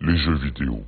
Les jeux vidéo.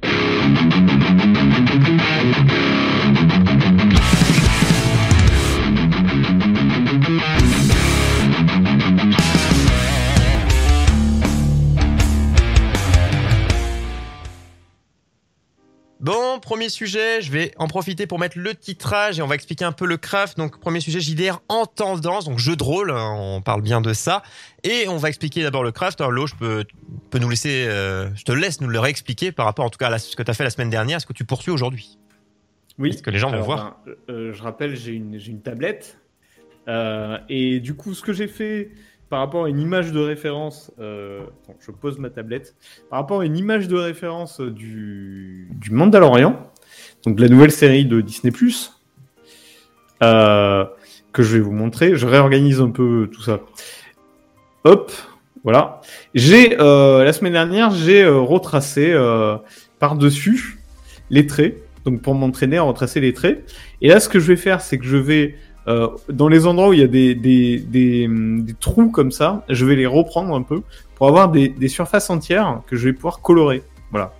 Bon, premier sujet, je vais en profiter pour mettre le titrage et on va expliquer un peu le craft. Donc, premier sujet, JDR en tendance, donc jeu de rôle, hein, on parle bien de ça. Et on va expliquer d'abord le craft. Alors, Lo, je peux, peux nous laisser, euh, je te laisse nous le réexpliquer par rapport en tout cas à ce que tu as fait la semaine dernière, ce que tu poursuis aujourd'hui. Oui. Est-ce que les gens vont voir ben, euh, Je rappelle, j'ai une, une, tablette. Euh, et du coup, ce que j'ai fait par rapport à une image de référence, je pose ma tablette, par rapport à une image de référence du, du Mandalorian, donc de la nouvelle série de Disney ⁇ que je vais vous montrer, je réorganise un peu tout ça. Hop, voilà. J'ai euh, la semaine dernière, j'ai euh, retracé euh, par-dessus les traits, donc pour m'entraîner à retracer les traits. Et là, ce que je vais faire, c'est que je vais dans les endroits où il y a des, des, des, des, trous comme ça, je vais les reprendre un peu pour avoir des, des surfaces entières que je vais pouvoir colorer. Voilà.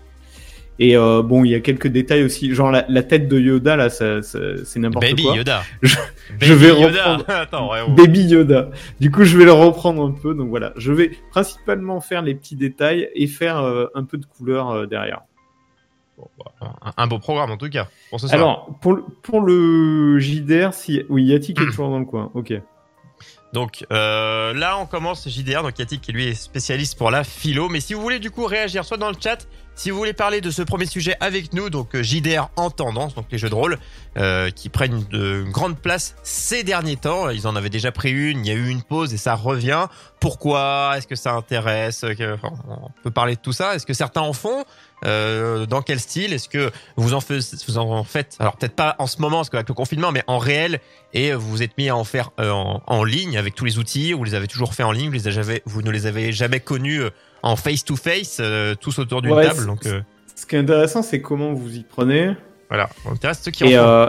Et euh, bon, il y a quelques détails aussi, genre la, la tête de Yoda là, ça, ça, c'est n'importe Baby quoi. Yoda. Je, Baby je vais Yoda. reprendre Attends, ouais, ouais. Baby Yoda. Du coup, je vais le reprendre un peu. Donc voilà, je vais principalement faire les petits détails et faire euh, un peu de couleur euh, derrière. Un, un beau programme en tout cas pour ce soir. Alors pour le, pour le JDR, si oui, Yatik est toujours dans le coin. Ok. Donc euh, là, on commence JDR, donc Yatik qui lui est spécialiste pour la philo. Mais si vous voulez du coup réagir, soit dans le chat, si vous voulez parler de ce premier sujet avec nous, donc euh, JDR en tendance, donc les jeux de rôle euh, qui prennent une, grande place ces derniers temps. Ils en avaient déjà pris une, il y a eu une pause et ça revient. Pourquoi? Est-ce que ça intéresse? On peut parler de tout ça. Est-ce que certains en font? Euh, dans quel style Est-ce que vous en, vous en faites Alors peut-être pas en ce moment, parce qu'avec le confinement, mais en réel, et vous vous êtes mis à en faire euh, en, en ligne avec tous les outils. Vous les avez toujours fait en ligne. Vous, les avez, vous ne les avez jamais connus euh, en face to face, euh, tous autour d'une Ouais, table. Donc Ce qui est intéressant, c'est comment vous y prenez. voilà, on intéresse ceux qui en Et, font. euh,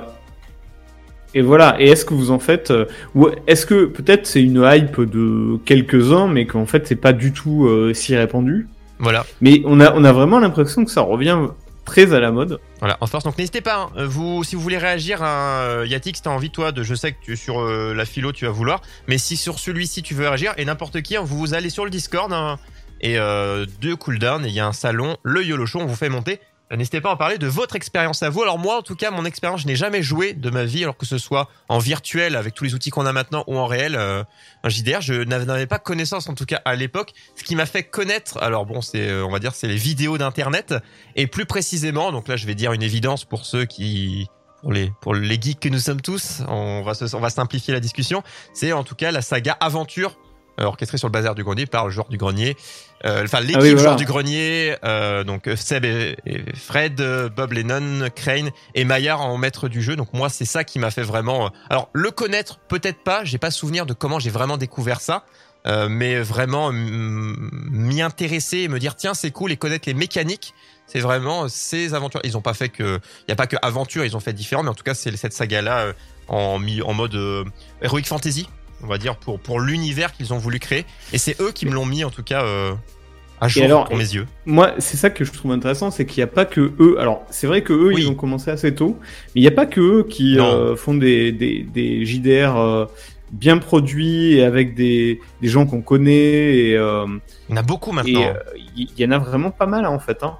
et voilà. Et est-ce que vous en faites euh, Ou est-ce que peut-être c'est une hype de quelques-uns, mais qu'en fait c'est pas du tout euh, si répandu? Voilà. Mais on a on a vraiment l'impression que ça revient très à la mode. Voilà, en force. Donc n'hésitez pas, hein, vous, si vous voulez réagir, hein, Yatik, si t'as envie, toi, de, je sais que tu, sur euh, la philo, tu vas vouloir, mais si sur celui-ci tu veux réagir, et n'importe qui, hein, vous, vous allez sur le Discord, hein, et euh, de cooldown, et il y a un salon, le YOLO Show, on vous fait monter. Euh, N'hésitez pas à en parler de votre expérience à vous. Alors moi, en tout cas, mon expérience, je n'ai jamais joué de ma vie, alors que ce soit en virtuel avec tous les outils qu'on a maintenant ou en réel, euh, un JDR, je n'avais pas connaissance, en tout cas à l'époque. Ce qui m'a fait connaître, alors bon, c'est, euh, on va dire, c'est les vidéos d'internet, et plus précisément, donc là, je vais dire une évidence pour ceux qui, pour les, pour les geeks que nous sommes tous, on va, on va simplifier la discussion. C'est en tout cas la saga Aventure, orchestrée sur le bazar du grenier par le joueur du grenier, enfin l'équipe Ah oui, voilà. joueur du grenier, euh, donc euh, Seb et, et Fred, euh, Bob Lennon, Crane et Maillard en maître du jeu. Donc moi, c'est ça qui m'a fait vraiment. euh, alors le connaître, peut-être pas. J'ai pas souvenir de comment j'ai vraiment découvert ça. Euh, mais vraiment m'y intéresser et me dire tiens c'est cool et connaître les mécaniques c'est vraiment ces aventures ils ont pas fait que il y a pas que aventure ils ont fait différent mais en tout cas c'est cette saga là en en mode euh, heroic fantasy on va dire pour pour l'univers qu'ils ont voulu créer et c'est eux qui me l'ont mis en tout cas euh, à jour alors, pour mes yeux Moi, c'est ça que je trouve intéressant, c'est qu'il n'y a pas que eux. Alors, c'est vrai que eux, Oui. ils ont commencé assez tôt, mais il n'y a pas que eux qui euh, font des, des, des JDR euh, bien produits et avec des, des gens qu'on connaît. Et il y en a beaucoup maintenant il y, y en a vraiment pas mal en fait. Hein.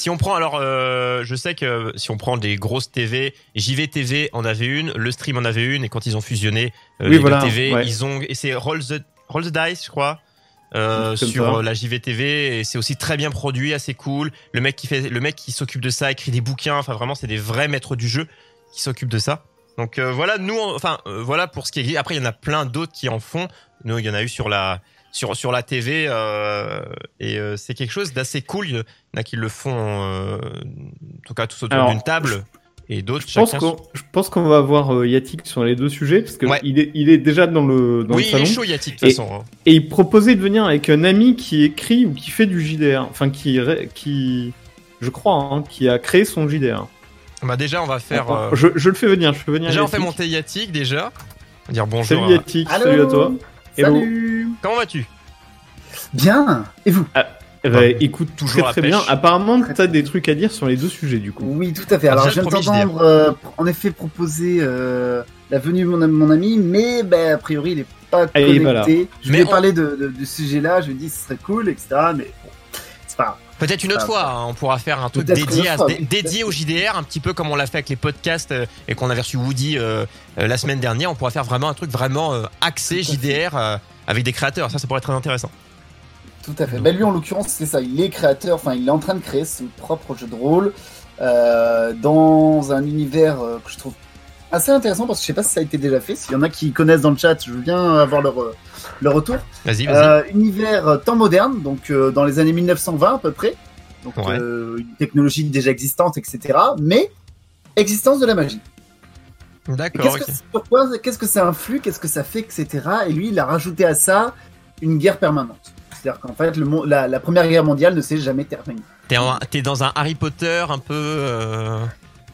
Si on prend alors, euh, je sais que si on prend des grosses TV, JVTV en avait une, le stream en avait une, et quand ils ont fusionné euh, Oui, les voilà, deux TV, ouais. ils ont et c'est Roll the Roll the Dice, je crois. Euh, sur ça. euh, la JVTV et c'est aussi très bien produit, assez cool. Le mec qui fait, le mec qui s'occupe de ça, écrit des bouquins. Enfin vraiment, c'est des vrais maîtres du jeu qui s'occupent de ça. Donc euh, voilà, nous, on- enfin euh, voilà pour ce qui est. Après, il y en a plein d'autres qui en font. Nous, il y en a eu sur la sur sur la TV euh, et euh, c'est quelque chose d'assez cool. Il y en a qui le font, euh, en tout cas tous autour d'une table et d'autres Je pense chacun. qu'on je pense qu'on va avoir euh, Yatik sur les deux sujets parce que Ouais. il est il est déjà dans le dans Oui, le il salon est chaud Yatik de toute Et- façon. hein. et il proposait de venir avec un ami qui écrit ou qui fait du JDR, enfin qui qui je crois hein, qui a créé son JDR. Bah déjà on va faire. euh, Je, je le fais venir, je fais venir. déjà on fait monter Yatik déjà. On va dire bonjour. Salut Yatik, salut à toi. Hello. Salut Comment vas-tu? Bien Et vous? Eh ben, écoute, Toujours très très bien. Apparemment, t'as des trucs à dire sur les deux sujets du coup. Oui, tout à fait. Alors, viens le premier d'entendre, euh, en effet, proposer euh, la venue de mon, mon ami, mais ben, a priori, il est pas Ah, connecté. pas. Je Mais lui ai on- parlé de, de, de ce sujet-là, je lui dit ce serait cool, etc. Mais Peut-être une autre fois, hein, on pourra faire un truc dédié, à, dédié au JDR, un petit peu comme on l'a fait avec les podcasts euh, et qu'on avait reçu Woody euh, euh, la semaine dernière. On pourra faire vraiment un truc vraiment axé. JDR avec des créateurs. Ça, ça pourrait être très intéressant. Tout à fait. Ben, lui, en l'occurrence, c'est ça. Il est créateur, enfin, il est en train de créer son propre jeu de rôle dans un univers que je trouve assez intéressant parce que je sais pas si ça a été déjà fait. S'il y en a qui connaissent dans le chat, je veux bien avoir leur, euh, leur retour. Vas-y, vas-y. Euh, univers euh, temps moderne, donc euh, dans les années 1920 à peu près. Donc Ouais. euh, une technologie déjà existante, etc. Mais existence de la magie. D'accord. Qu'est-ce ok. que, pourquoi, qu'est-ce que ça influe, qu'est-ce que ça fait, etc. Et lui, il a rajouté à ça une guerre permanente. C'est-à-dire qu'en fait, le, la, la première guerre mondiale ne s'est jamais terminée. T'es dans un Harry Potter un peu.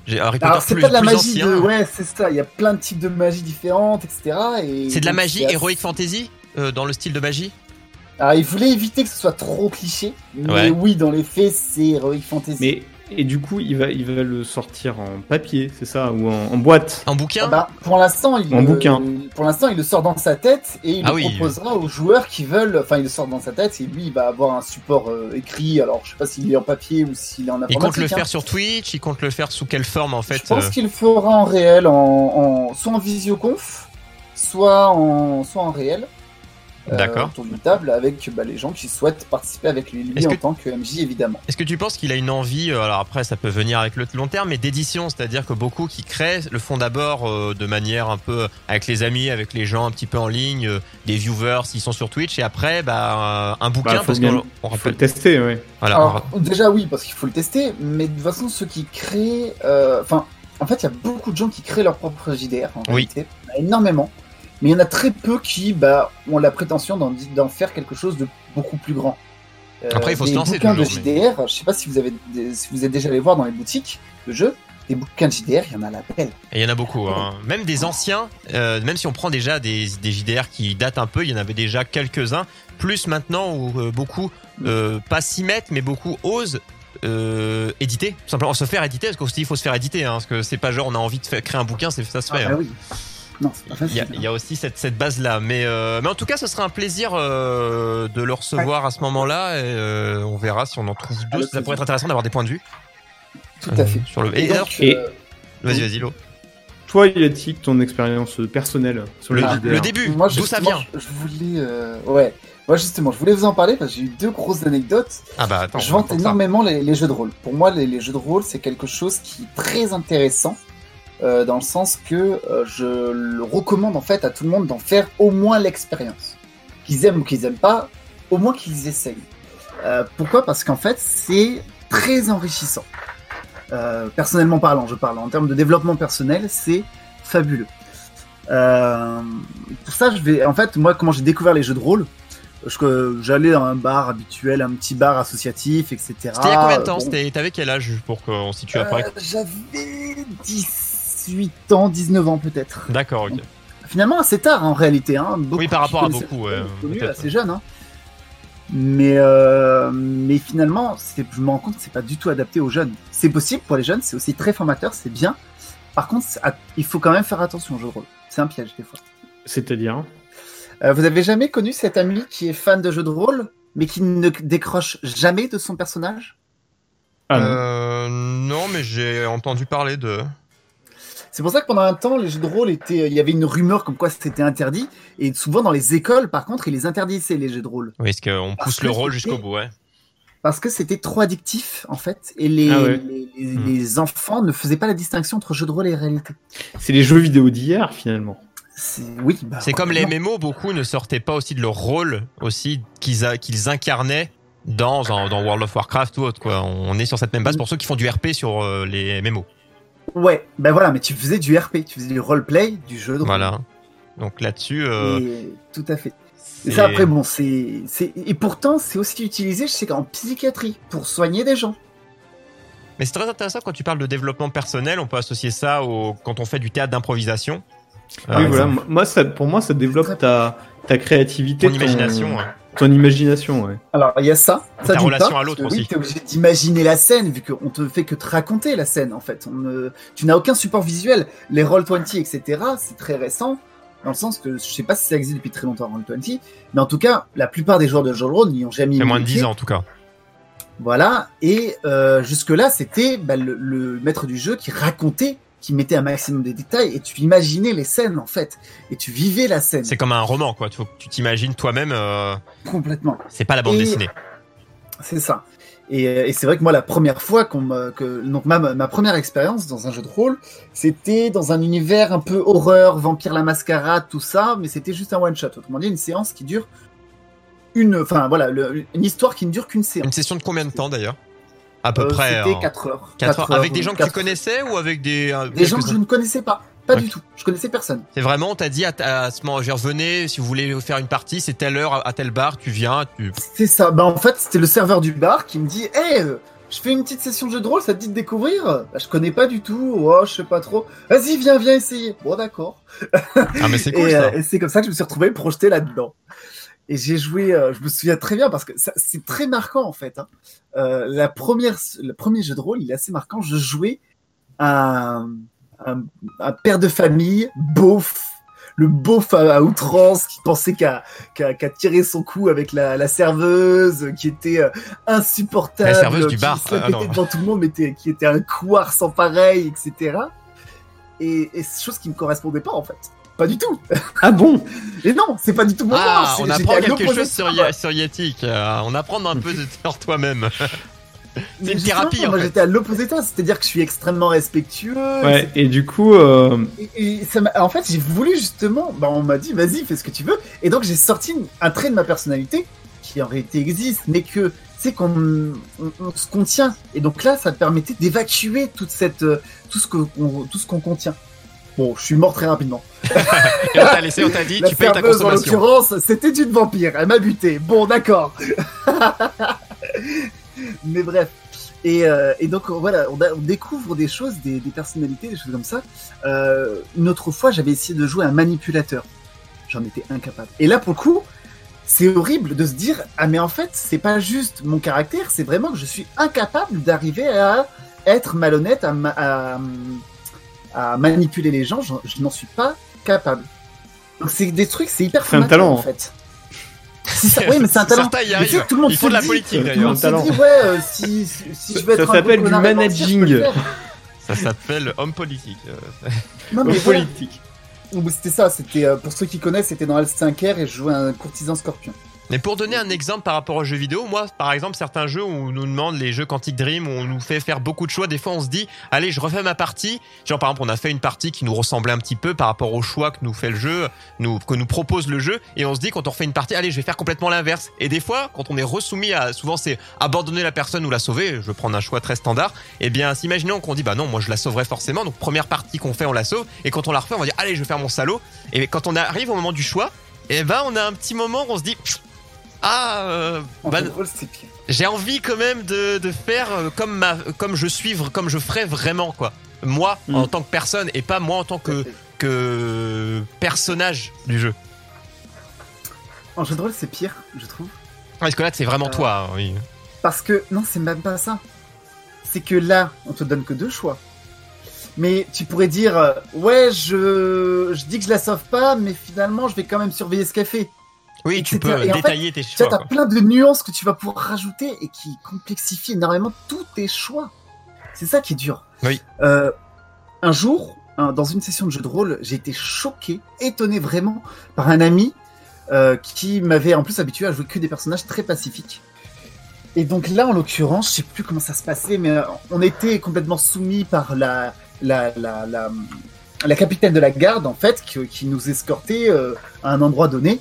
J'ai Harry Potter Alors, c'est pas de la magie ancien. de. Ouais, c'est ça. Il y a plein de types de magie différentes, etc. Et C'est de la donc, magie assez- Heroic Fantasy euh, dans le style de magie? Alors, il voulait éviter que ce soit trop cliché. Mais Ouais. oui, dans les faits, c'est Heroic Fantasy. Mais et du coup, il va il va le sortir en papier, c'est ça, ou en, en boîte. En Ah bouquin bah, pour l'instant, il En le- bouquin. Pour l'instant, il le sort dans sa tête et il Ah le oui. proposera aux joueurs qui veulent. Enfin, il le sort dans sa tête et lui, il va avoir un support euh, écrit. Alors, je sais pas s'il est en papier ou s'il est en Il informatique. compte le hein. faire sur Twitch Il compte le faire sous quelle forme en fait Je pense euh, qu'il le fera en réel, en, en- soit en visioconf, soit en, soit en réel. Euh, D'accord. autour d'une table avec bah, les gens qui souhaitent participer avec lui, lui en que- tant que MJ évidemment. Est-ce que tu penses qu'il a une envie, euh, alors après ça peut venir avec le long terme, mais d'édition, c'est-à-dire que beaucoup qui créent le font d'abord euh, de manière un peu avec les amis, avec les gens un petit peu en ligne, euh, des viewers s'ils sont sur Twitch, et après bah, euh, un bouquin Bah, faut parce qu'on on Faut le tester. Voilà, Alors, déjà oui, parce qu'il faut le tester, mais de toute façon ceux qui créent, euh, enfin, en fait il y a beaucoup de gens qui créent leur propre JDR en Oui. réalité, Il y en a énormément, mais il y en a très peu qui bah, ont la prétention d'en, faire quelque chose de beaucoup plus grand. Euh, Après, il faut se des lancer bouquins de mais- JDR, je sais pas si vous avez, des- si vous êtes déjà allé voir dans les boutiques de jeux, des bouquins de JDR, il y en a la belle. Et il y en a beaucoup, hein. même des anciens, euh, même si on prend déjà des, des JDR qui datent un peu, il y en avait déjà quelques-uns, plus maintenant où euh, beaucoup, euh, pas s'y mettent, mais beaucoup osent euh, éditer, tout simplement se faire éditer, parce qu'aussi il faut se faire éditer, hein, parce que c'est pas genre on a envie de faire, créer un bouquin, c'est ça se fait. Ah, hein. bah oui. Non, c'est pas Il y, facile. a, il y a aussi cette, cette base-là. Mais, euh, mais en tout cas, ce sera un plaisir euh, de le recevoir à ce moment-là. Et euh, on verra si on en trouve deux. Ça pourrait être intéressant d'avoir des points de vue. Tout euh, à fait. Sur le... Et Et d'ailleurs, donc, et- euh, vas-y, vas-y, Lo. Toi, Yatik, ton expérience personnelle sur Le, Ah, le début, Moi, d'où ça vient Je, voulais, euh, ouais. Moi, justement, je voulais vous en parler parce que j'ai eu deux grosses anecdotes. Ah bah attends. je vante énormément les, les jeux de rôle. Pour moi, les, les jeux de rôle, c'est quelque chose qui est très intéressant euh, dans le sens que euh, je le recommande en fait à tout le monde d'en faire au moins l'expérience. Qu'ils aiment ou qu'ils aiment pas, au moins qu'ils essayent. Euh, pourquoi? Parce qu'en fait, c'est très enrichissant. Personnellement parlant, je parle en termes de développement personnel, c'est fabuleux. Pour ça, je vais. En fait, moi, comment j'ai découvert les jeux de rôle j'allais dans un bar habituel, un petit bar associatif, etc. C'était il y a combien de temps? Bon, T'avais quel âge pour qu'on situe après J'avais 18 ans, 19 ans peut-être. D'accord, ok. Finalement, assez tard en réalité. Hein. Beaucoup Oui, par rapport à beaucoup, connu peut-être. assez jeune. Hein. Mais, euh, mais finalement, c'est- je me rends compte que c'est pas du tout adapté aux jeunes. C'est possible pour les jeunes, c'est aussi très formateur, c'est bien. Par contre, il faut quand même faire attention au jeu de rôle. C'est un piège des fois. C'est-à-dire Euh, vous avez jamais connu cet ami qui est fan de jeux de rôle, mais qui ne décroche jamais de son personnage? Ah non. Euh, non, mais j'ai entendu parler de. C'est pour ça que pendant un temps, les jeux de rôle étaient. Il y avait une rumeur comme quoi c'était interdit. Et souvent dans les écoles, par contre, ils les interdisaient, les jeux de rôle. Oui, est-ce qu'on pousse le rôle jusqu'au bout, ouais. Parce que c'était trop addictif, en fait. Et les, Ah ouais. les, les- Hmm. les enfants ne faisaient pas la distinction entre jeu de rôle et réalité. C'est les jeux vidéo d'hier, finalement. c'est oui. bah, C'est comme les. MMO, beaucoup ne sortaient pas aussi de leur rôle aussi qu'ils a- qu'ils incarnaient dans, dans, dans World of Warcraft ou autre. Quoi. On est sur cette même base pour ceux qui font du RP sur euh, les MMO. Ouais, ben voilà, mais tu faisais du RP, tu faisais du roleplay, du jeu de rôle. Voilà. Donc là-dessus, euh, Et- tout à fait. Et ça, après, bon, c'est. c'est- Et pourtant, c'est aussi utilisé, je sais qu'en psychiatrie, pour soigner des gens. Mais c'est très intéressant quand tu parles de développement personnel. On peut associer ça au quand on fait du théâtre d'improvisation. Oui, Euh, voilà. Moi, ça, pour moi, ça développe ta, ta créativité, Ton imagination. hein. Ton imagination, ouais. Alors, il y a ça. Ça ta relation part, à l'autre aussi. Oui, t'es obligé d'imaginer la scène, vu qu'on te fait que te raconter la scène, en fait. On. Tu n'as aucun support visuel. Les Roll20, etc., c'est très récent, dans le sens que je sais pas si ça existe depuis très longtemps, Roll20, mais en tout cas, la plupart des joueurs de jeu de rôle n'y ont jamais Il y a mis moins de les 10 pieds. ans en tout cas. Voilà, et euh, jusque-là, c'était bah, le, le maître du jeu qui racontait, qui mettait un maximum de détails, et tu imaginais les scènes, en fait, et tu vivais la scène C'est comme un roman, quoi. Tu t'imagines toi-même. euh, complètement. c'est pas la bande Et- dessinée. C'est ça. Et, euh, et c'est vrai que moi, la première fois qu'on me, que donc ma, ma première expérience dans un jeu de rôle, c'était dans un univers un peu horreur, vampire la mascarade, tout ça, mais c'était juste un one shot. Autrement dit, une séance qui dure une, enfin voilà, le- une histoire qui ne dure qu'une séance. Une session de combien de temps d'ailleurs? À peu Euh, près. C'était hein. 4 heures. Quatre Quatre heures. Avec des gens que tu connaissais ou avec des. euh, Des gens que je ne connaissais pas. Pas du tout. Je connaissais personne. C'est vraiment, on t'a dit à, à ce moment, genre, venez, si vous voulez faire une partie, c'est telle heure à, tel bar, tu viens, tu. C'est ça. Bah en fait, c'était le serveur du bar qui me dit Hé, je fais une petite session de jeu de rôle, ça te dit de découvrir? Bah, Je connais pas du tout, oh, je sais pas trop. Vas-y, viens, viens essayer. Bon, d'accord. Ah, mais c'est cool et ça. euh, et c'est comme ça que je me suis retrouvé projeté là-dedans. Et j'ai joué, euh, je me souviens très bien parce que c'est très marquant en fait. hein. Euh, la première, le premier jeu de rôle, il est assez marquant. Je jouais un, un, un père de famille, beauf, le beauf à, à outrance qui pensait qu'à qu'à qu'à tirer son coup avec la, la serveuse, qui était euh, insupportable, La serveuse du qui bar, la ah, non. devant tout le monde, mais était- qui était un couard sans pareil, etc. Et, et chose qui me correspondait pas en fait. Pas du tout. Ah bon? Et non, c'est pas du tout mon Ah, c'est- on apprend quelque chose sur, sur euh, on apprend un peu de sur toi-même. Mais une thérapie, en Moi, fait. j'étais à l'opposé de toi, c'est-à-dire que je suis extrêmement respectueux. Ouais, et du coup, euh, Et, et ça m'a- en fait, j'ai voulu justement, bah, on m'a dit, vas-y, fais ce que tu veux. Et donc, j'ai sorti un trait de ma personnalité qui en réalité existe, mais que c'est qu'on on, on se contient. Et donc là, ça permettait d'évacuer toute cette, euh, tout ce que, on- tout ce qu'on contient. Bon, je suis mort très rapidement. Et on t'a laissé, on t'a dit, La tu payes ta serveuse, en consommation. l'occurrence, c'était une vampire. Elle m'a buté. Bon, d'accord. Mais bref. Et, euh, et donc voilà, on, a- on découvre des choses, des, des personnalités, des choses comme ça. Euh, une autre fois, j'avais essayé de jouer un manipulateur. J'en étais incapable. Et là, pour le coup, c'est horrible de se dire ah mais en fait, c'est pas juste mon caractère, c'est vraiment que je suis incapable d'arriver à être malhonnête, à, ma- à, à manipuler les gens. J'en- Je n'en suis pas capable. Donc c'est des trucs, c'est hyper C'est un talent. en fait. Ça, oui, mais c'est un talent. Certains y arrivent. tout le monde Ils font se de la dit- politique Tout le d'ailleurs. monde se talent. dit, ouais, euh, si, si, si je veux Ça être un s'appelle du managing. Ça s'appelle homme politique. euh. Non, mais au voilà. politique. C'était ça, c'était euh, pour ceux qui connaissent, c'était dans L5R et je jouais un courtisan scorpion. Mais pour donner un exemple par rapport aux jeux vidéo, moi, par exemple, certains jeux où on nous demande les jeux Quantic Dream, où on nous fait faire beaucoup de choix, des fois on se dit, allez, je refais ma partie. Genre, par exemple, on a fait une partie qui nous ressemblait un petit peu par rapport au choix que nous fait le jeu, nous, que nous propose le jeu, et on se dit, quand on refait une partie, allez, je vais faire complètement l'inverse. Et des fois, quand on est resoumis à, souvent c'est abandonner la personne ou la sauver, je vais prendre un choix très standard, et bien, s'imaginons qu'on dit, bah non, moi je la sauverai forcément, donc première partie qu'on fait, on la sauve, et quand on la refait, on va dire, allez, je vais faire mon salaud, et quand on arrive au moment du choix, et ben, on a un petit moment où on se dit, ah, euh, bah, pire. j'ai envie quand même de, de faire euh, comme ma comme je suis vr- comme je ferais vraiment quoi moi Mm. en tant que personne et pas moi en tant que que personnage du jeu En jeu de rôle, c'est pire, je trouve. parce que là c'est vraiment Euh, toi hein, oui Parce que, non, c'est même pas ça. C'est que là, on te donne que deux choix. Mais tu pourrais dire, ouais, je, je dis que je la sauve pas, mais finalement, je vais quand même surveiller ce qu'elle fait. Oui tu peux Et en détailler tes Tu choix t'as quoi. plein de nuances que tu vas pouvoir rajouter et qui complexifient énormément tous tes choix. C'est ça qui est dur. Oui. Euh, un jour, dans une session de jeu de rôle, j'ai été choqué, étonné vraiment par un ami euh, qui m'avait en plus habitué à jouer que des personnages très pacifiques. Et donc là, en l'occurrence, je sais plus comment ça se passait, mais euh, on était complètement soumis par la, la, la, la, la capitaine de la garde, en fait, qui, qui nous escortait euh, à un endroit donné.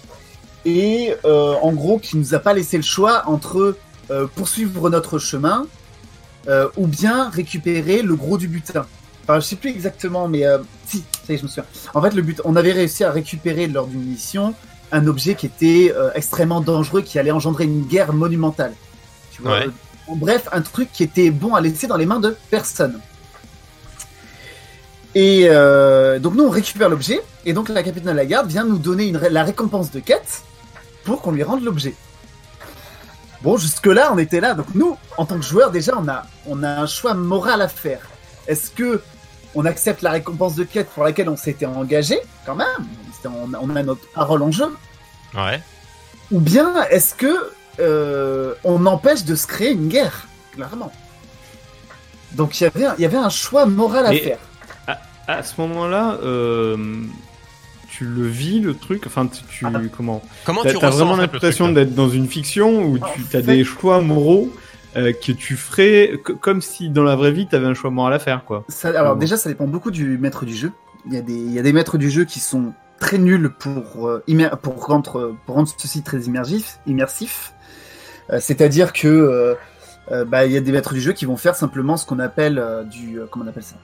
Et euh, en gros, qui nous a pas laissé le choix entre euh, poursuivre notre chemin euh, ou bien récupérer le gros du butin. Enfin, je sais plus exactement, mais euh, si, ça y est, je me souviens. En fait, le but, on avait réussi à récupérer lors d'une mission un objet qui était extrêmement dangereux, qui allait engendrer une guerre monumentale. Tu vois Ouais. En bref, un truc qui était bon à laisser dans les mains de personne. Et euh, donc nous, on récupère l'objet, et donc la capitaine de la garde vient nous donner une la récompense de quête pour qu'on lui rende l'objet. Bon, jusque-là, on était là. Donc nous, en tant que joueur, déjà, on a, on a un choix moral à faire. Est-ce que on accepte la récompense de quête pour laquelle on s'était engagé, quand même? On a, on a notre parole en jeu. Ouais. Ou bien est-ce que euh, on empêche de se créer une guerre Clairement? Donc il y avait un- choix moral à Mais- faire. À ce moment-là, euh, tu le vis le truc. Enfin, tu, tu- Ah. comment Comment T'as tu ressens vraiment l'impression d'être dans une fiction où tu as fait- des choix moraux euh, que tu ferais comme si dans la vraie vie tu avais un choix moral à faire, quoi. Ça- alors déjà, ça dépend beaucoup du maître du jeu. Il y a des, il y a des maîtres du jeu qui sont très nuls pour, euh, pour, rendre, pour rendre ceci très immersif. immersif. Euh, C'est-à-dire que euh, bah, il y a des maîtres du jeu qui vont faire simplement ce qu'on appelle du... comment on appelle ça?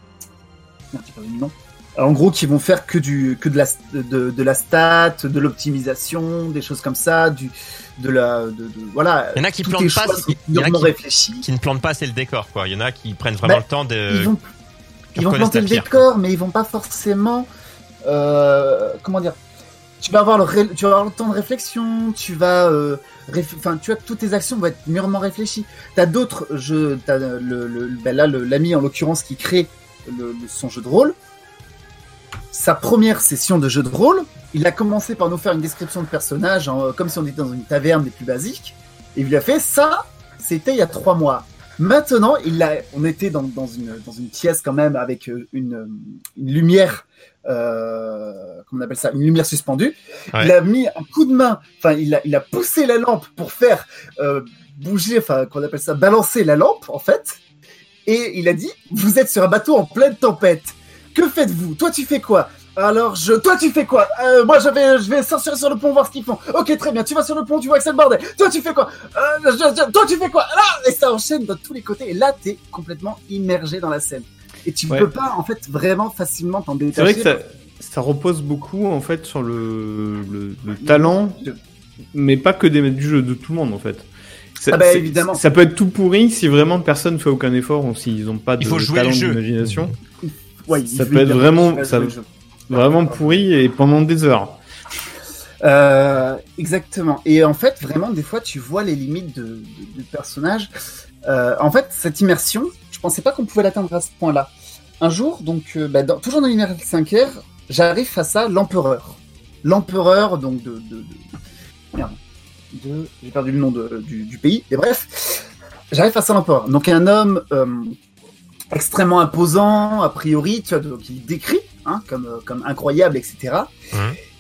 Merde, j'ai perdu le nom. Alors, en gros, qui vont faire que, du, que de, la, de, de la stat, de l'optimisation, des choses comme ça, du, de la... De, de- voilà. Il y en a qui plantent pas, y en a qui- réfléchis. Qui ne plantent pas assez le décor, quoi. Il y en a qui prennent vraiment Bah, le temps de. ils vont, ils vont reconnaissent planter la le décor, mais ils vont pas forcément. euh, comment dire Tu vas avoir le, ré- tu vas avoir le temps de réflexion. Tu vas, euh, enfin, tu vois, toutes tes actions vont être mûrement réfléchies. T'as d'autres jeux. T'as le, le, ben là, l'ami en l'occurrence qui crée le, le- son jeu de rôle. Sa première session de jeu de rôle, il a commencé par nous faire une description de personnage, en- comme si on était dans une taverne des plus basiques. Et il lui a fait ça. C'était il y a trois mois. Maintenant, il a, on était dans, dans, une, dans une pièce quand même avec euh, une, une lumière, euh, comment on appelle ça, une lumière suspendue. Ouais. Il a mis un coup de main, enfin, il a, il a poussé la lampe pour faire euh, bouger, enfin, qu'on appelle ça, balancer la lampe, en fait. Et il a dit, vous êtes sur un bateau en pleine tempête. Que faites-vous? Toi, tu fais quoi? Alors, je, toi, tu fais quoi? Euh, Moi, je vais, je vais sortir sur le pont voir ce qu'ils font. Ok, très bien. Tu vas sur le pont, tu vois que c'est le bordel. Toi, tu fais quoi? Euh, je- je- Toi, tu fais quoi? Là, et ça enchaîne de tous les côtés. Et là, t'es complètement immergé dans la scène. Et tu Ouais. peux pas, en fait, vraiment facilement t'en détacher. C'est vrai que ça, ça repose beaucoup en fait sur le, le, le talent, mais pas que des maîtres du jeu, de tout le monde en fait. Ça, Ah bah, évidemment. Ça peut être tout pourri si vraiment personne fait aucun effort ou s'ils n'ont pas de Il faut jouer talent le jeu. Ouais, ça peut être vraiment- ça-. Vraiment pourri et pendant des heures. Euh, exactement. Et en fait, vraiment, des fois, tu vois les limites de, de- du personnage. Euh, en fait, cette immersion, je pensais pas qu'on pouvait l'atteindre à ce point-là. Un jour, donc, euh, bah, dans- toujours dans l'univers 5R, j'arrive face à l'empereur. L'empereur, donc, de, de, de- j'ai perdu le nom de- du, du pays, et bref, j'arrive face à l'empereur. Donc, un homme extrêmement imposant, a priori, tu vois, donc, il décrit hein, comme, euh, comme incroyable, etc.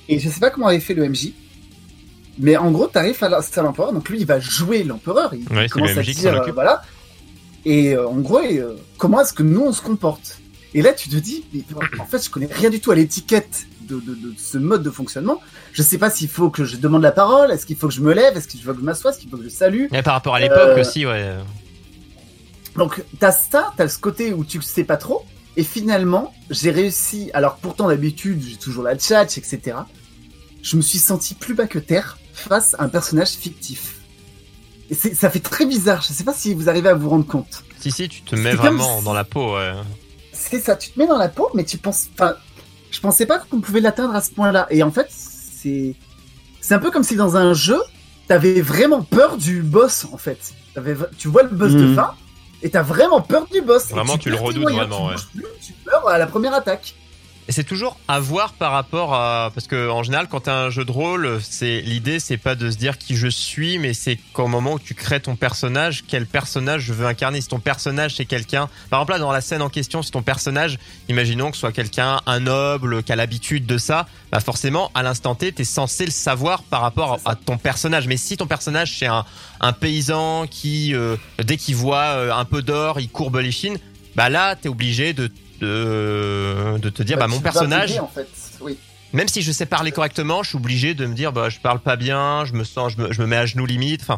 Et je sais pas comment avait fait le MJ, mais en gros, t'arrives à la- à l'empereur, donc lui, il va jouer l'empereur, il Ouais, commence à dire, euh, voilà. Et euh, en gros, euh, comment est-ce que nous, on se comporte? Et là, tu te dis, mais, en fait, je connais rien du tout à l'étiquette de, de- de ce mode de fonctionnement. Je sais pas s'il faut que je demande la parole, est-ce qu'il faut que je me lève, est-ce qu'il faut que je m'assoie, est-ce qu'il faut que je salue. Et par rapport à l'époque aussi, ouais. Donc, t'as ça, t'as ce côté où tu le sais pas trop. Et finalement, j'ai réussi. Alors, pourtant, d'habitude, j'ai toujours la tchatch, etc. Je me suis senti plus bas que terre face à un personnage fictif. Et c'est- ça fait très bizarre. Je sais pas si vous arrivez à vous rendre compte. Si, si, tu te mets comme vraiment dans la peau, ouais. C'est ça, tu te mets dans la peau, mais tu penses. Enfin, je pensais pas qu'on pouvait l'atteindre à ce point-là. Et en fait, c'est. C'est un peu comme si dans un jeu, t'avais vraiment peur du boss, en fait. Tu vois le boss de Mhm. fin, et t'as vraiment peur du boss. Vraiment, tu le redoutes vraiment, plus, Tu meurs à la première attaque. Et c'est toujours à voir par rapport à parce que en général quand t'as un jeu de rôle, c'est l'idée c'est pas de se dire qui je suis, mais c'est qu'au moment où tu crées ton personnage, quel personnage je veux incarner. Si ton personnage c'est quelqu'un, par exemple là dans la scène en question, si ton personnage, imaginons que ce soit quelqu'un un noble qui a l'habitude de ça, bah forcément à l'instant T t'es censé le savoir par rapport à ton personnage. Mais si ton personnage c'est un un paysan qui euh, dès qu'il voit euh, un peu d'or, il courbe les chines bah là, t'es obligé de, de, de te dire, bah, tu mon personnage, t'aider, en fait. Oui. même si je sais parler correctement, je suis obligé de me dire, bah, je parle pas bien, je me sens, je me, je me mets à genoux limite. Enfin,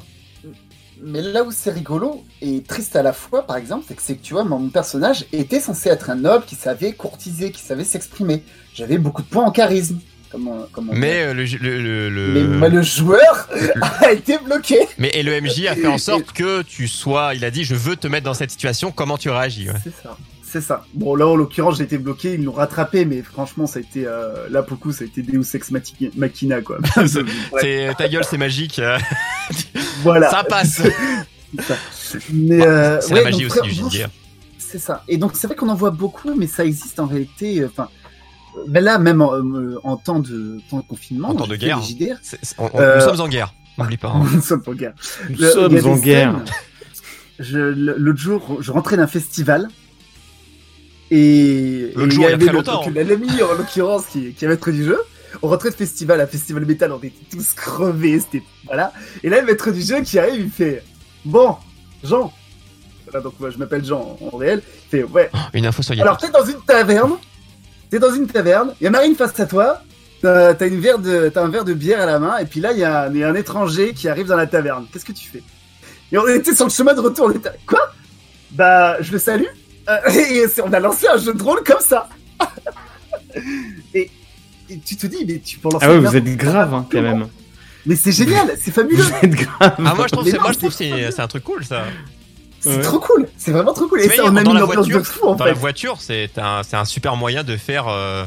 Mais là où c'est rigolo et triste à la fois, par exemple, c'est que, c'est que tu vois, mon personnage était censé être un noble qui savait courtiser, qui savait s'exprimer. J'avais beaucoup de points en charisme. Comme on- comme on dit. mais euh, le, le, le, Mais le joueur a été bloqué. mais et le MJ a fait en sorte que tu sois, il a dit, je veux te mettre dans cette situation, comment tu réagis. ouais. C'est ça. C'est ça. Bon, là, en l'occurrence, j'ai été bloqué, ils l'ont rattrapé, mais franchement, ça a été, euh, là, pour le coup, ça a été Deus Ex Machina, quoi. C'est- ta gueule, c'est magique. voilà. Ça passe. C'est ça. Mais, euh, C'est ouais, la magie donc, aussi du JDR. C'est ça. Et donc, c'est vrai qu'on en voit beaucoup, mais ça existe en réalité, euh, enfin, euh, ben là, même en, euh, en temps de, temps de confinement, En temps de guerre. JDR. C'est- c'est- on- on- Euh, Nous sommes en guerre. N'oublie pas. hein. Nous sommes en guerre. Nous Le- sommes en guerre. l'autre jour, je rentrais d'un festival. Et, L'autre et jour, il y a avait très le- longtemps. donc, L'ami, en l'occurrence, qui, qui est maître du jeu. On rentrait de festival à festival métal, on était tous crevés, c'était, voilà. Et là, le maître du jeu qui arrive, il fait, bon, Jean. Voilà, donc moi, je m'appelle Jean en réel. Il fait, ouais. Une info sur Alors, t'es dans une taverne. T'es dans une taverne. Il y a Marine face à toi. T'as une verre de, t'as un verre de bière à la main. Et puis là, il y, a un- il y a un étranger qui arrive dans la taverne. Qu'est-ce que tu fais? Et on était sur le chemin de retour. On était, quoi? Bah, je le salue. Euh, et on a lancé un jeu de rôle comme ça. et, et tu te dis, mais tu peux lancer Ah ouais, vous êtes grave hein, quand même. Mais c'est génial, c'est fabuleux. Vous êtes grave. Ah, moi, je trouve, moi, je trouve c'est un truc cool, ça. C'est Ouais. trop cool. C'est vraiment trop cool. Et ça, on a mis dans une la ambiance voiture, de fou en dans fait. la voiture, c'est un, c'est un super moyen de faire, euh,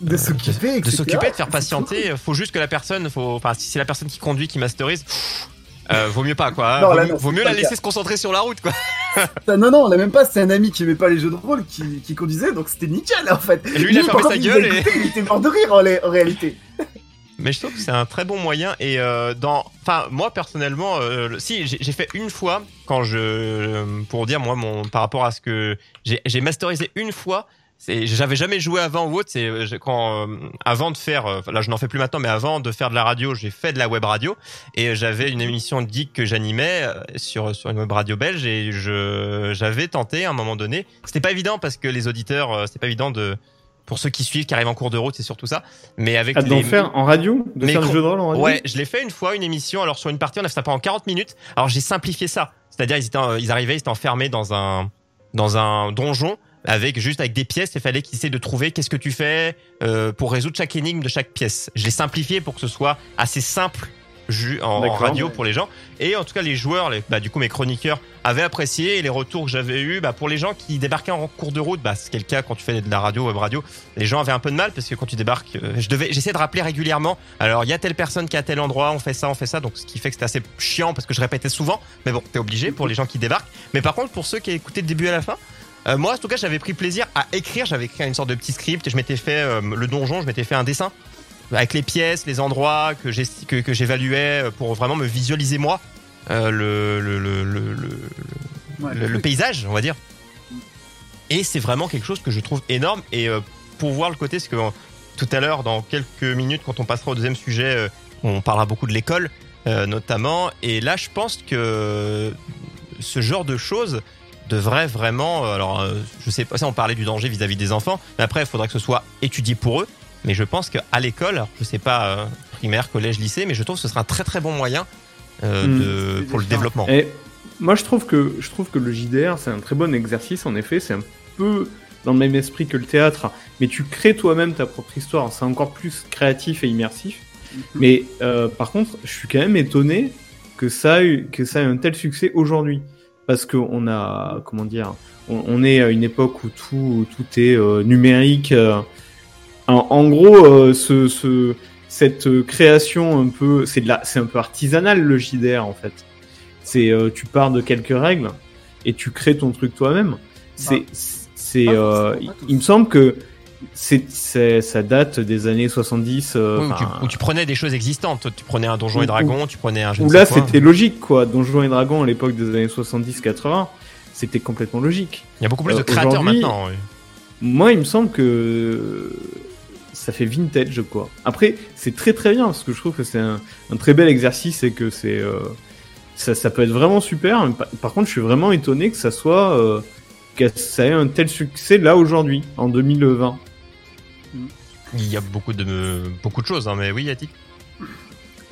De s'occuper, de s'occuper, de faire patienter. Faut juste que la personne, faut, enfin, si c'est la personne qui conduit, qui masterise, pff, euh, vaut mieux pas, quoi. hein. Non, vaut là, mieux, non, vaut c'est mieux pas la laisser se concentrer sur la route, quoi. Non, non, on a même pas, c'est un ami qui aimait pas les jeux de rôle qui, qui conduisait, donc c'était nickel en fait. Et lui, il a fermé sa gueule il, a et- écouté, il était mort de rire en, réalité. Mais je trouve que c'est un très bon moyen. Et euh, dans, enfin, moi personnellement, euh, si j'ai fait une fois quand je, pour dire moi mon, par rapport à ce que j'ai masterisé une fois. C'est, j'avais jamais joué avant ou autre. C'est euh, quand, euh, avant de faire, euh, là je n'en fais plus maintenant, mais avant de faire de la radio, j'ai fait de la web radio et j'avais une émission de geek que j'animais euh, sur sur une web radio belge et je j'avais tenté à un moment donné. C'était pas évident parce que les auditeurs, euh, c'était pas évident de pour ceux qui suivent, qui arrivent en cours de route, c'est surtout ça. Mais avec Ah, d'en faire en radio De Mais faire con- jeu de rôle en radio Ouais, je l'ai fait une fois, une émission. Alors sur une partie, on a fait ça pendant 40 minutes. Alors j'ai simplifié ça. C'est-à-dire, ils, étaient, en- ils arrivaient, ils étaient enfermés dans un, dans un donjon avec juste avec des pièces. Il fallait qu'ils essaient de trouver qu'est-ce que tu fais euh, pour résoudre chaque énigme de chaque pièce. Je l'ai simplifié pour que ce soit assez simple en, en radio Ouais. pour les gens. Et en tout cas, les joueurs, les, bah, du coup, mes chroniqueurs avaient apprécié et les retours que j'avais eu, bah, pour les gens qui débarquaient en cours de route, bah, c'est le cas quand tu fais de la radio, web radio, les gens avaient un peu de mal parce que quand tu débarques, euh, je devais, j'essaie de rappeler régulièrement. Alors, il y a telle personne qui est à tel endroit, on fait ça, on fait ça, donc ce qui fait que c'était assez chiant parce que je répétais souvent. Mais bon, t'es obligé pour les gens qui débarquent. Mais par contre, pour ceux qui écoutaient le début à la fin, euh, moi, en tout cas, j'avais pris plaisir à écrire. J'avais écrit une sorte de petit script. Je m'étais fait euh, le donjon, je m'étais fait un dessin avec les pièces, les endroits que j'ai que, que j'évaluais euh, pour vraiment me visualiser moi euh, le, le, le, le, Ouais, paysage, on va dire. Et c'est vraiment quelque chose que je trouve énorme. Et pour voir le côté, parce que tout à l'heure, dans quelques minutes, quand on passera au deuxième sujet, on parlera beaucoup de l'école, notamment. Et là, je pense que ce genre de choses devrait vraiment. euh, Alors, euh, je sais pas, ça, on parlait du danger vis-à-vis des enfants, mais après, il faudrait que ce soit étudié pour eux. Mais je pense qu'à l'école, alors, je sais pas, euh, primaire, collège, lycée, mais je trouve que ce sera un très très bon moyen euh, Mm. de, pour le développement. Et moi, je trouve que je trouve que le JDR, c'est un très bon exercice. En effet, c'est un peu dans le même esprit que le théâtre, mais tu crées toi-même ta propre histoire. C'est encore plus créatif et immersif. Mhm. Mais euh, par contre, je suis quand même étonné que ça a eu, que ça ait un tel succès aujourd'hui, parce qu'on a, comment dire, on, on est à une époque où tout, tout est euh, numérique. euh. en, en gros, euh, ce, ce, cette création un peu, c'est de la, c'est un peu artisanal le JDR en fait. C'est, euh, tu pars de quelques règles et tu crées ton truc toi-même. C'est, c'est, euh, forcément, pas tous. il me semble que c'est, ça date des années 70. euh, Oui, où, tu, enfin, où tu prenais des choses existantes. Tu prenais un donjon et dragon, tu prenais un jeu où là c'était logique quoi. Donjons et Dragons à l'époque des années 70-80, c'était complètement logique. Il y a beaucoup plus Euh, de créateurs aujourd'hui- maintenant. oui. Moi, il me semble que ça fait vintage quoi. Après, c'est très très bien parce que je trouve que c'est un, un très bel exercice et que c'est euh, ça, ça peut être vraiment super. Mais par, par contre, je suis vraiment étonné que ça soit euh, que ça ait un tel succès là aujourd'hui, en 2020. Il y a beaucoup de, beaucoup de choses, hein, mais oui, Yatik.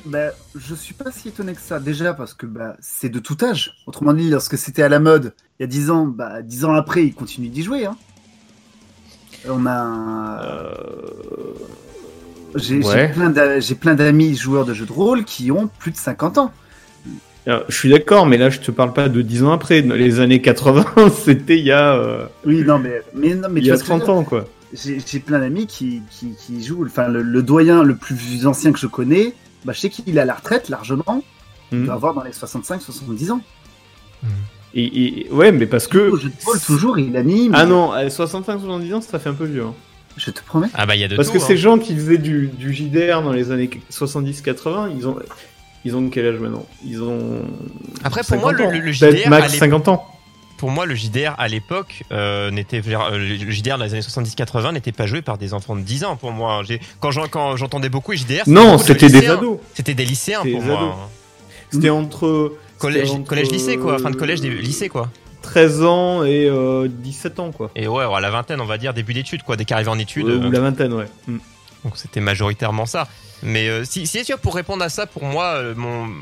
Bah, je suis pas si étonné que ça. Déjà parce que bah, c'est de tout âge. Autrement dit, lorsque c'était à la mode il y a 10 ans, bah, 10 ans après, ils continuent d'y jouer. Hein. On a. Euh, J'ai ouais. plein d'amis joueurs de jeux de rôle qui ont plus de 50 ans. alors, je suis d'accord, mais là je te parle pas de 10 ans après. Dans Les années 80, c'était il y a, euh, Oui, non, mais, mais, non, mais il y a vois ce que je veux 30 ans quoi. J'ai plein d'amis qui, qui, qui jouent. Enfin, le, le doyen le plus ancien que je connais, bah, je sais qu'il est à la retraite largement. Il Mhm. doit avoir dans les 65-70 ans. Et, et- ouais, mais parce que. Au jeu de rôle, toujours, il anime. Ah non, à 65-70 ans, ça fait un peu vieux. hein. Je te promets. Ah bah il y a de Parce tout. que hein. ces gens qui faisaient du, du JDR dans les années 70-80, ils ont, ils ont quel âge maintenant? Ils ont. Après, pour moi, 50 le, le- le JDR, max l'époque- 50 ans. Pour moi, le JDR à l'époque euh, n'était euh, le JDR dans les années 70-80 n'était pas joué par des enfants de 10 ans pour moi. Quand j'en- quand j'entendais beaucoup JDR, Non, de c'était des ados. C'était des lycéens C'était pour des moi. ados. C'était entre. Collège, entre, collège, lycée quoi, fin de euh, collège, des lycées quoi. 13 ans et euh, 17 ans, quoi. Et ouais, à la vingtaine, on va dire début d'études quoi, dès qu'arrivé en études. Euh, euh, Ou la vingtaine, ouais. Mm. Donc c'était majoritairement ça. Mais euh, si, si pour répondre à ça, pour moi, euh, mon, euh,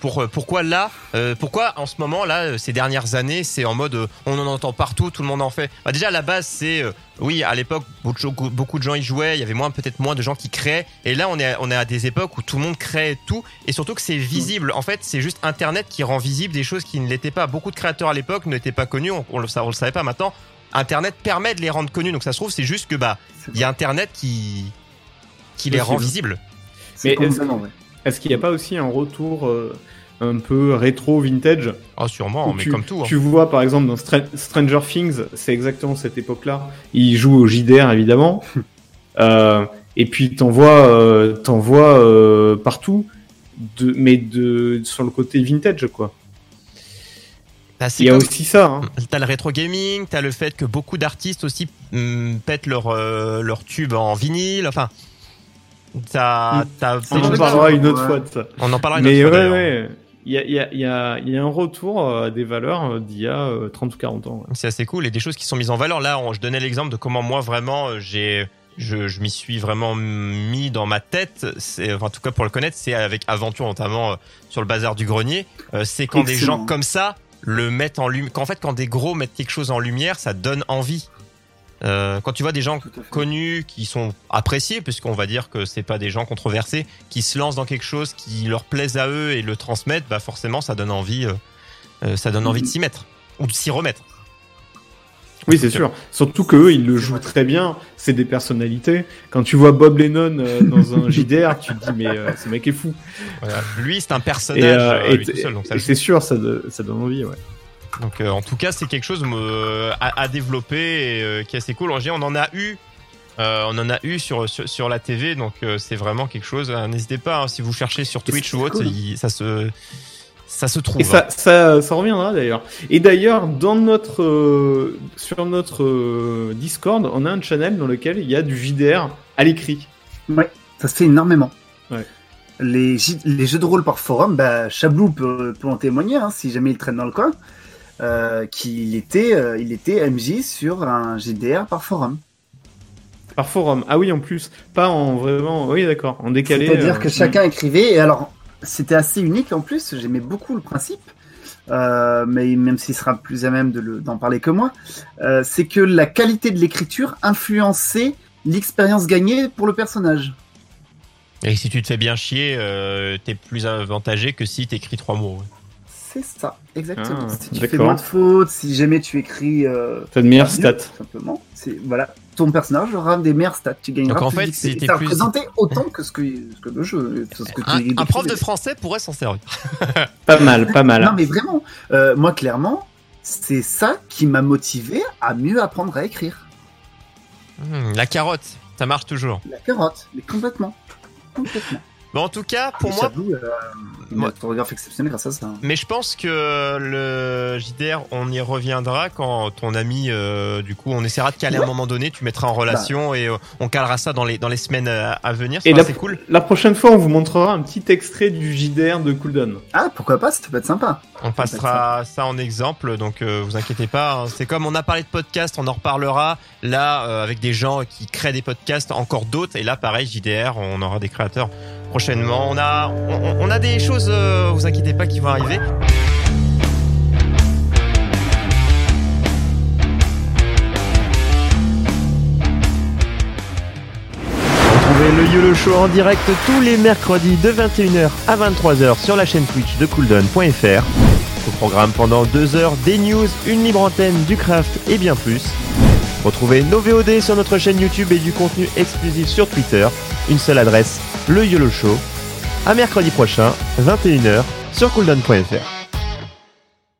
pour euh, pourquoi là, pourquoi en ce moment là, ces dernières années, c'est en mode, on en entend partout, tout le monde en fait. Bah, déjà à la base, c'est, oui, à l'époque, beaucoup beaucoup de gens y jouaient, il y avait peut-être moins de gens qui créaient. Et là, on est, on est à des époques où tout le monde crée tout, et surtout que c'est visible. En fait, c'est juste Internet qui rend visible des choses qui ne l'étaient pas. Beaucoup de créateurs à l'époque n'étaient pas connus, on, on on le savait pas. Maintenant, Internet permet de les rendre connus. Donc ça se trouve, c'est juste que bah, il y a Internet qui, qui les rend visibles. Mais. Est-ce qu'il n'y a pas aussi un retour euh, un peu rétro vintage? Oh, sûrement, mais tu, comme tout. hein. Tu vois, par exemple, dans Stra- Stranger Things, c'est exactement cette époque-là. Il joue au JDR, évidemment. Euh, et puis, t'en vois, euh, t'en vois euh, partout, de, mais de, sur le côté vintage, quoi. Bah, Il y a comme- aussi ça. Hein. T'as le rétro gaming, t'as le fait que beaucoup d'artistes aussi hum, pètent leur, euh, leur tube en vinyle. Enfin, t'as. T'as- On c'est en parlera une autre Ouais. fois de ça. on en parlera une Mais autre ouais, fois, ouais. Il y a, il y, a, y, a, il y a un retour euh, à des valeurs euh, d'il y a euh, 30 ou 40 ans. ouais. C'est assez cool et des choses qui sont mises en valeur. Là, on- je donnais l'exemple de comment moi vraiment euh, j'ai. Je, je m'y suis vraiment mis dans ma tête. C'est, enfin, en tout cas, pour le connaître, c'est avec Aventure, notamment euh, sur le bazar du grenier. Euh, c'est quand des gens comme ça le mettent en lumière. Qu'en fait, quand des gros mettent quelque chose en lumière, ça donne envie. Euh, quand tu vois des gens connus qui sont appréciés, puisqu'on va dire que c'est pas des gens controversés, qui se lancent dans quelque chose qui leur plaise à eux et le transmettent, bah forcément, ça donne envie. euh, euh, ça donne envie de s'y mettre ou de s'y remettre. Oui, c'est sûr. Surtout que eux, ils le jouent très bien. C'est des personnalités. Quand tu vois Bob Lennon euh, dans un JDR, tu te dis mais euh, ce mec est fou. Voilà. Lui, c'est un personnage Et, euh, euh, c'est sûr, ça, de- ça donne envie. Ouais. Donc euh, en tout cas, c'est quelque chose euh, à, à développer et euh, qui est assez cool. En général, on en a eu. euh, on en a eu sur, sur, sur la TV, donc euh, c'est vraiment quelque chose. euh, N'hésitez pas, hein, si vous cherchez sur Twitch ou autre, cool. il- ça se ça se trouve. Et ça, ça, ça reviendra d'ailleurs. Et d'ailleurs, dans notre, euh, sur notre euh, Discord, on a un channel dans lequel il y a du JDR à l'écrit. Ça se fait énormément. Ouais. Les, les jeux de rôle par forum, bah, Chablou peut, peut en témoigner, hein, si jamais il traîne dans le coin, euh, qu'il était, euh, il était MJ sur un JDR par forum. Par forum. Ah oui, en plus. Pas en vraiment. Oui, d'accord. En décalé. C'est-à-dire euh, que chacun écrivait, et alors c'était assez unique en plus, j'aimais beaucoup le principe, euh, mais même s'il sera plus à même de le- d'en parler que moi, euh, c'est que la qualité de l'écriture influençait l'expérience gagnée pour le personnage. Et si tu te fais bien chier, euh, t'es plus avantagé que si t'écris trois mots. ouais. C'est ça, exactement. Ah, si tu fais moins de fautes, si jamais tu écris euh, T'as de meilleures stats. simplement, c'est voilà, ton personnage aura des meilleures stats, tu gagneras Donc, en plus fait, Et ça plus- représentait autant que ce que, ce que le jeu, ce que tu Un, prof de français pourrait s'en servir. Pas mal, pas mal. Non, mais vraiment, euh, moi, clairement, c'est ça qui m'a motivé à mieux apprendre à écrire. Hmm, la carotte, ça marche toujours. La carotte, mais complètement. Complètement. Bon, en tout cas, pour Et moi, Shadow, euh, il a moi- un photographe exceptionnel grâce à ça. mais je pense que le JDR, on y reviendra quand ton ami, euh, du coup, on essaiera de caler à un moment donné, tu mettras en relation et euh, on calera ça dans les, dans les semaines euh, à venir. Et la- c'est cool. La prochaine fois, on vous montrera un petit extrait du JDR de Cooldown. Ah, pourquoi pas, ça peut être sympa. On passera ça en exemple, donc euh, vous inquiétez pas. hein. C'est comme on a parlé de podcast, on en reparlera là euh, avec des gens qui créent des podcasts, encore d'autres. Et là, pareil, JDR, on aura des créateurs prochainement. On a, on, a des choses, euh, vous inquiétez pas, qui vont arriver. Retrouvez le YOLO Show en direct tous les mercredis de 21h à 23h sur la chaîne Twitch de cooldown.fr. Au programme pendant deux heures, des news, une libre antenne, du craft et bien plus. Retrouvez nos VOD sur notre chaîne YouTube et du contenu exclusif sur Twitter. Une seule adresse, le YOLO Show. À mercredi prochain, 21h sur cooldown.fr.